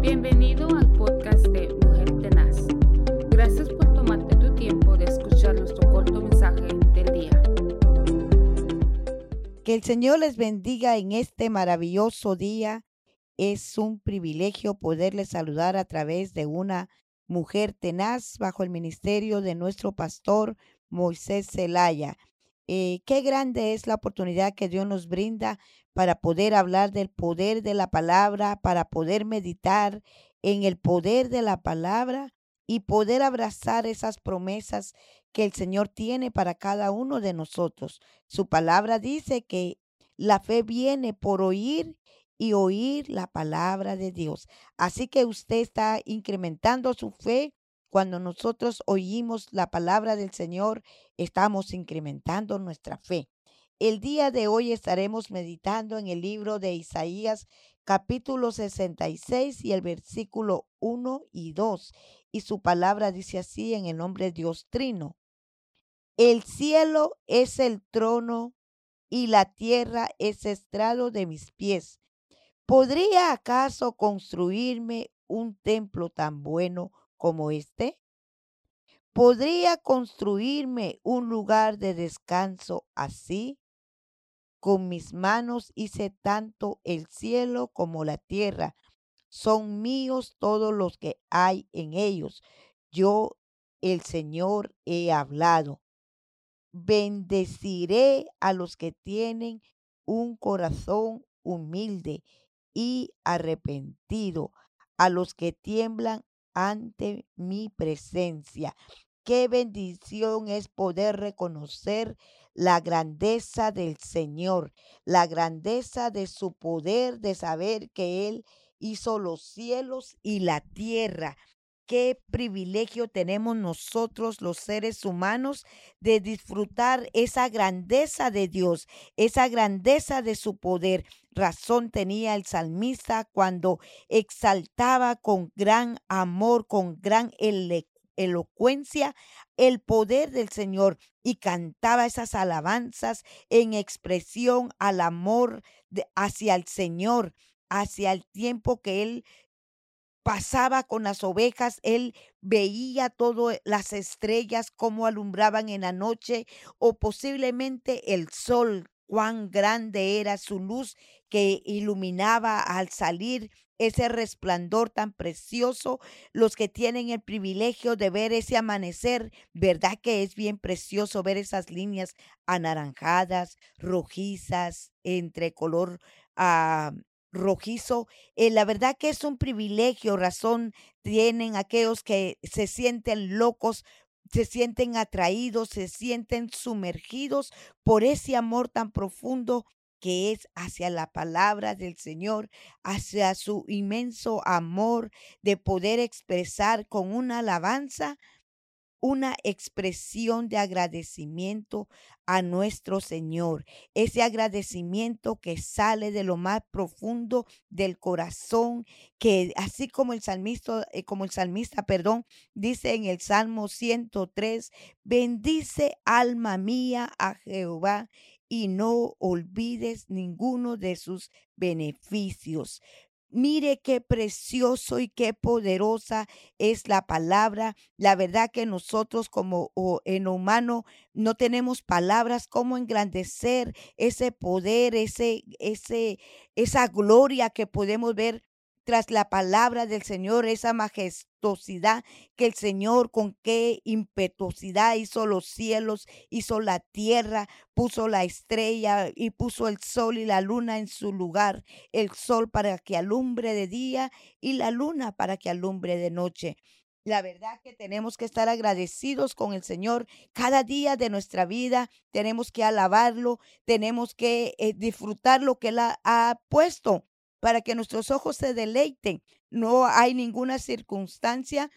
Bienvenido al podcast de Mujer Tenaz. Gracias por tomarte tu tiempo de escuchar nuestro corto mensaje del día. Que el Señor les bendiga en este maravilloso día. Es un privilegio poderles saludar a través de una mujer tenaz bajo el ministerio de nuestro pastor Moisés Zelaya. Eh, qué grande es la oportunidad que Dios nos brinda para poder hablar del poder de la palabra, para poder meditar en el poder de la palabra y poder abrazar esas promesas que el Señor tiene para cada uno de nosotros. Su palabra dice que la fe viene por oír y oír la palabra de Dios. Así que usted está incrementando su fe cuando nosotros oímos la palabra del Señor, estamos incrementando nuestra fe. El día de hoy estaremos meditando en el libro de Isaías capítulo 66 y el versículo 1 y 2. Y su palabra dice así en el nombre de Dios Trino. El cielo es el trono y la tierra es estrado de mis pies. ¿Podría acaso construirme un templo tan bueno como este? ¿Podría construirme un lugar de descanso así? Con mis manos hice tanto el cielo como la tierra. Son míos todos los que hay en ellos. Yo, el Señor, he hablado. Bendeciré a los que tienen un corazón humilde y arrepentido, a los que tiemblan ante mi presencia. Qué bendición es poder reconocer la grandeza del Señor, la grandeza de su poder, de saber que Él hizo los cielos y la tierra. Qué privilegio tenemos nosotros los seres humanos de disfrutar esa grandeza de Dios, esa grandeza de su poder. Razón tenía el salmista cuando exaltaba con gran amor, con gran elocuencia el poder del Señor y cantaba esas alabanzas en expresión al amor hacia el Señor, hacia el tiempo que Él pasaba con las ovejas, él veía todas las estrellas como alumbraban en la noche o posiblemente el sol, cuán grande era su luz que iluminaba al salir ese resplandor tan precioso, los que tienen el privilegio de ver ese amanecer, ¿verdad que es bien precioso ver esas líneas anaranjadas, rojizas, entre color ah, rojizo. Eh, la verdad que es un privilegio, razón tienen aquellos que se sienten locos, se sienten atraídos, se sienten sumergidos por ese amor tan profundo que es hacia la palabra del Señor, hacia su inmenso amor de poder expresar con una alabanza una expresión de agradecimiento a nuestro Señor. Ese agradecimiento que sale de lo más profundo del corazón, que así como el salmista, eh, como el salmista, perdón, dice en el Salmo 103, bendice alma mía a Jehová y no olvides ninguno de sus beneficios. Mire qué precioso y qué poderosa es la palabra. La verdad que nosotros como en humano no tenemos palabras como engrandecer ese poder, ese, ese, esa gloria que podemos ver tras la palabra del Señor, esa majestuosidad que el Señor con qué impetuosidad hizo los cielos, hizo la tierra, puso la estrella y puso el sol y la luna en su lugar, el sol para que alumbre de día y la luna para que alumbre de noche. La verdad que tenemos que estar agradecidos con el Señor cada día de nuestra vida. Tenemos que alabarlo, tenemos que eh, disfrutar lo que Él ha puesto para que nuestros ojos se deleiten. No hay ninguna circunstancia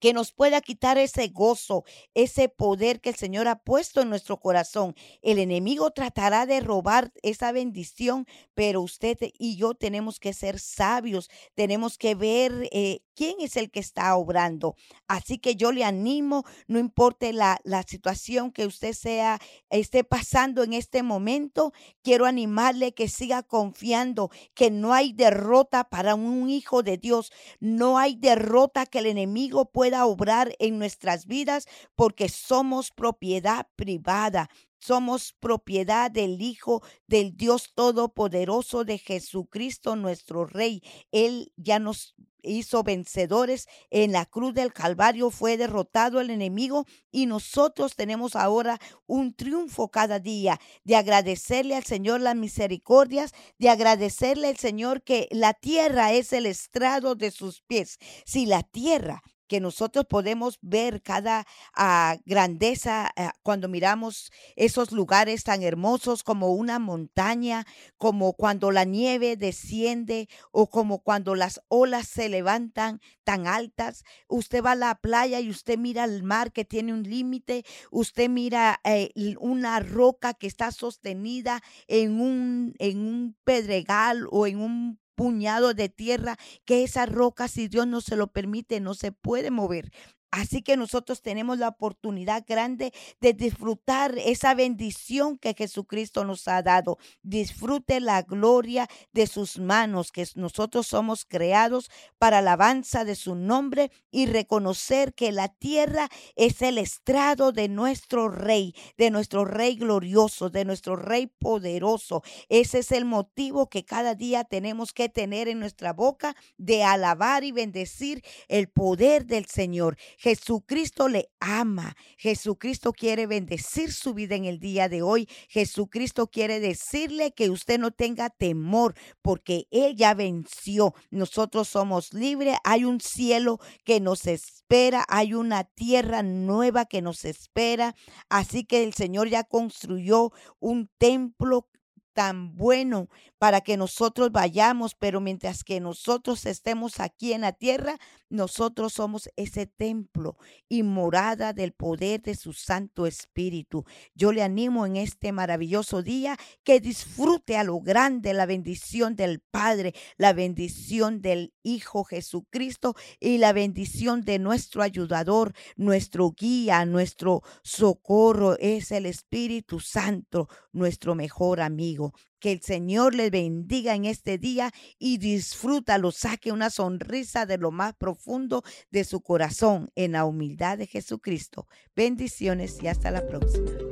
que nos pueda quitar ese gozo, ese poder que el Señor ha puesto en nuestro corazón. El enemigo tratará de robar esa bendición, pero usted y yo tenemos que ser sabios, tenemos que ver eh, quién es el que está obrando. Así que yo le animo, no importe la, la situación que usted sea, esté pasando en este momento, quiero animarle que siga confiando que no hay derrota para un hijo de Dios, no hay derrota que el enemigo pueda obrar en nuestras vidas porque somos propiedad privada. Somos propiedad del Hijo del Dios Todopoderoso de Jesucristo nuestro Rey. Él ya nos hizo vencedores en la cruz del Calvario, fue derrotado el enemigo y nosotros tenemos ahora un triunfo cada día de agradecerle al Señor las misericordias, de agradecerle al Señor que la tierra es el estrado de sus pies. Si la tierra que nosotros podemos ver cada ah, grandeza ah, cuando miramos esos lugares tan hermosos como una montaña, como cuando la nieve desciende o como cuando las olas se levantan tan altas. Usted va a la playa y usted mira el mar que tiene un límite, usted mira eh, una roca que está sostenida en un, en un pedregal o en un puñado de tierra que esa roca, si Dios no se lo permite, no se puede mover. Así que nosotros tenemos la oportunidad grande de disfrutar esa bendición que Jesucristo nos ha dado. Disfrute la gloria de sus manos, que nosotros somos creados para alabanza de su nombre y reconocer que la tierra es el estrado de nuestro rey, de nuestro rey glorioso, de nuestro rey poderoso. Ese es el motivo que cada día tenemos que tener en nuestra boca de alabar y bendecir el poder del Señor. Jesucristo le ama. Jesucristo quiere bendecir su vida en el día de hoy. Jesucristo quiere decirle que usted no tenga temor porque Él ya venció. Nosotros somos libres. Hay un cielo que nos espera. Hay una tierra nueva que nos espera. Así que el Señor ya construyó un templo tan bueno para que nosotros vayamos, pero mientras que nosotros estemos aquí en la tierra, nosotros somos ese templo y morada del poder de su Santo Espíritu. Yo le animo en este maravilloso día que disfrute a lo grande la bendición del Padre, la bendición del Hijo Jesucristo y la bendición de nuestro ayudador, nuestro guía, nuestro socorro es el Espíritu Santo, nuestro mejor amigo. Que el Señor les bendiga en este día y disfrútalo, saque una sonrisa de lo más profundo de su corazón en la humildad de Jesucristo. Bendiciones y hasta la próxima.